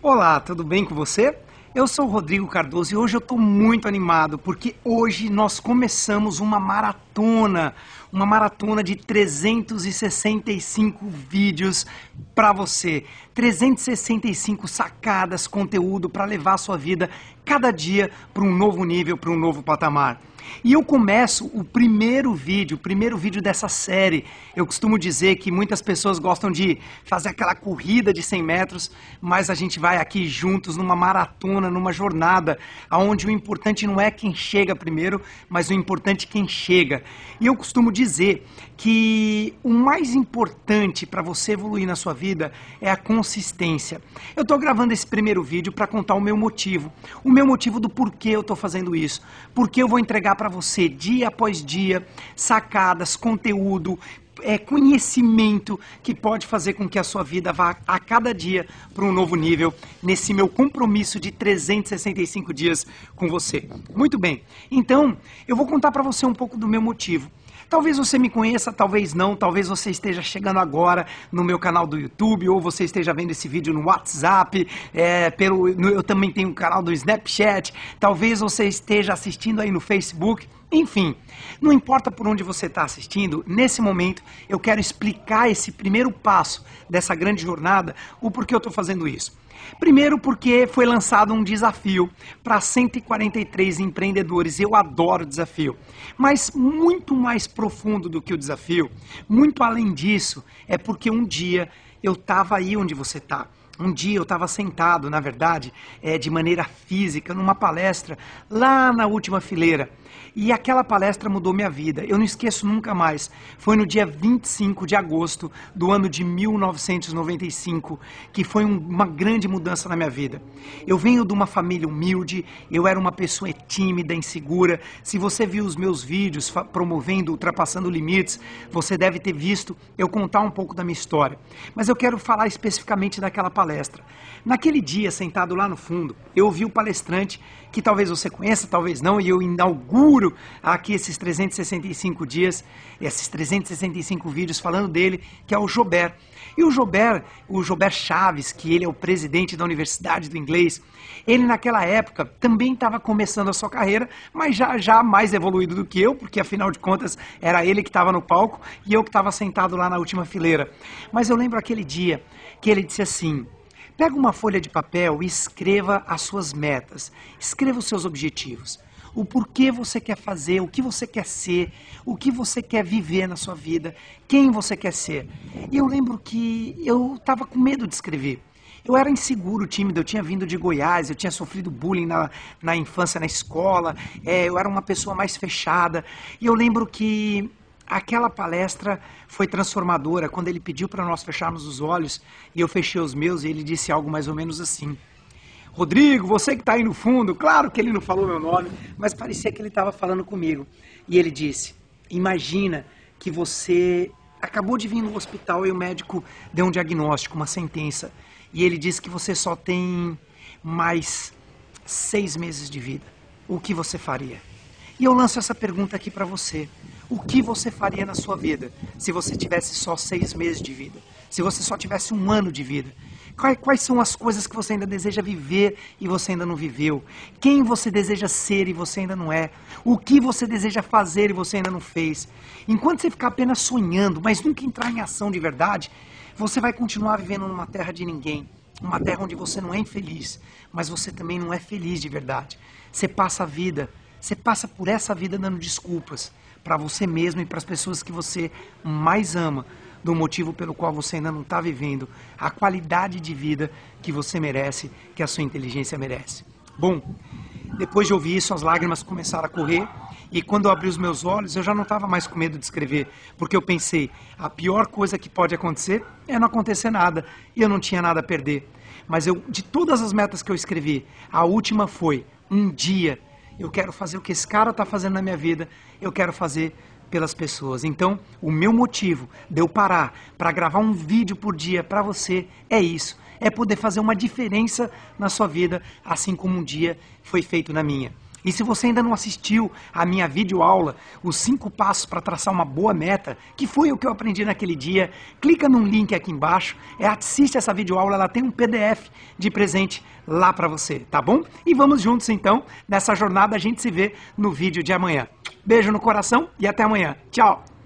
Olá, tudo bem com você? Eu sou o Rodrigo Cardoso e hoje eu estou muito animado porque hoje nós começamos uma maratona, uma maratona de 365 vídeos para você, 365 sacadas, conteúdo para levar a sua vida cada dia para um novo nível, para um novo patamar. E eu começo o primeiro vídeo, o primeiro vídeo dessa série. Eu costumo dizer que muitas pessoas gostam de fazer aquela corrida de 100 metros, mas a gente vai aqui juntos numa maratona, numa jornada, onde o importante não é quem chega primeiro, mas o importante é quem chega. E eu costumo dizer que o mais importante para você evoluir na sua vida é a consistência. Eu estou gravando esse primeiro vídeo para contar o meu motivo, o meu motivo do porquê eu estou fazendo isso, porque eu vou entregar para você dia após dia sacadas, conteúdo, é, conhecimento que pode fazer com que a sua vida vá a cada dia para um novo nível nesse meu compromisso de 365 dias com você. Muito bem, então eu vou contar para você um pouco do meu motivo. Talvez você me conheça, talvez não, talvez você esteja chegando agora no meu canal do YouTube ou você esteja vendo esse vídeo no WhatsApp, é, pelo, no, eu também tenho um canal do Snapchat, talvez você esteja assistindo aí no Facebook. Enfim, não importa por onde você está assistindo, nesse momento eu quero explicar esse primeiro passo dessa grande jornada, o porquê eu estou fazendo isso. Primeiro, porque foi lançado um desafio para 143 empreendedores. Eu adoro desafio. Mas muito mais profundo do que o desafio, muito além disso, é porque um dia eu estava aí onde você está. Um dia eu estava sentado, na verdade, é, de maneira física, numa palestra, lá na última fileira. E aquela palestra mudou minha vida. Eu não esqueço nunca mais. Foi no dia 25 de agosto do ano de 1995 que foi um, uma grande mudança na minha vida. Eu venho de uma família humilde, eu era uma pessoa tímida, insegura. Se você viu os meus vídeos promovendo, ultrapassando limites, você deve ter visto eu contar um pouco da minha história. Mas eu quero falar especificamente daquela palestra. Naquele dia, sentado lá no fundo, eu ouvi o palestrante que talvez você conheça, talvez não, e eu inauguro aqui esses 365 dias, esses 365 vídeos falando dele, que é o Jober. E o Jober, o Jober Chaves, que ele é o presidente da Universidade do Inglês, ele naquela época também estava começando a sua carreira, mas já, já mais evoluído do que eu, porque afinal de contas era ele que estava no palco e eu que estava sentado lá na última fileira. Mas eu lembro aquele dia que ele disse assim: Pega uma folha de papel e escreva as suas metas, escreva os seus objetivos. O porquê você quer fazer, o que você quer ser, o que você quer viver na sua vida, quem você quer ser. E eu lembro que eu estava com medo de escrever. Eu era inseguro, tímido, eu tinha vindo de Goiás, eu tinha sofrido bullying na, na infância, na escola, é, eu era uma pessoa mais fechada. E eu lembro que aquela palestra foi transformadora quando ele pediu para nós fecharmos os olhos e eu fechei os meus e ele disse algo mais ou menos assim. Rodrigo, você que está aí no fundo, claro que ele não falou meu nome, mas parecia que ele estava falando comigo. E ele disse: Imagina que você acabou de vir no hospital e o médico deu um diagnóstico, uma sentença, e ele disse que você só tem mais seis meses de vida. O que você faria? E eu lanço essa pergunta aqui para você. O que você faria na sua vida se você tivesse só seis meses de vida? Se você só tivesse um ano de vida? Quais são as coisas que você ainda deseja viver e você ainda não viveu? Quem você deseja ser e você ainda não é? O que você deseja fazer e você ainda não fez? Enquanto você ficar apenas sonhando, mas nunca entrar em ação de verdade, você vai continuar vivendo numa terra de ninguém. Uma terra onde você não é infeliz, mas você também não é feliz de verdade. Você passa a vida, você passa por essa vida dando desculpas para você mesmo e para as pessoas que você mais ama, do motivo pelo qual você ainda não está vivendo a qualidade de vida que você merece, que a sua inteligência merece. Bom, depois de ouvir isso, as lágrimas começaram a correr. E quando eu abri os meus olhos, eu já não estava mais com medo de escrever, porque eu pensei: a pior coisa que pode acontecer é não acontecer nada, e eu não tinha nada a perder. Mas eu, de todas as metas que eu escrevi, a última foi: um dia eu quero fazer o que esse cara está fazendo na minha vida, eu quero fazer pelas pessoas. Então, o meu motivo de eu parar para gravar um vídeo por dia para você é isso. É poder fazer uma diferença na sua vida, assim como um dia foi feito na minha. E se você ainda não assistiu a minha videoaula, os cinco passos para traçar uma boa meta, que foi o que eu aprendi naquele dia, clica num link aqui embaixo, é, assiste essa videoaula, ela tem um PDF de presente lá para você, tá bom? E vamos juntos então nessa jornada, a gente se vê no vídeo de amanhã. Beijo no coração e até amanhã. Tchau!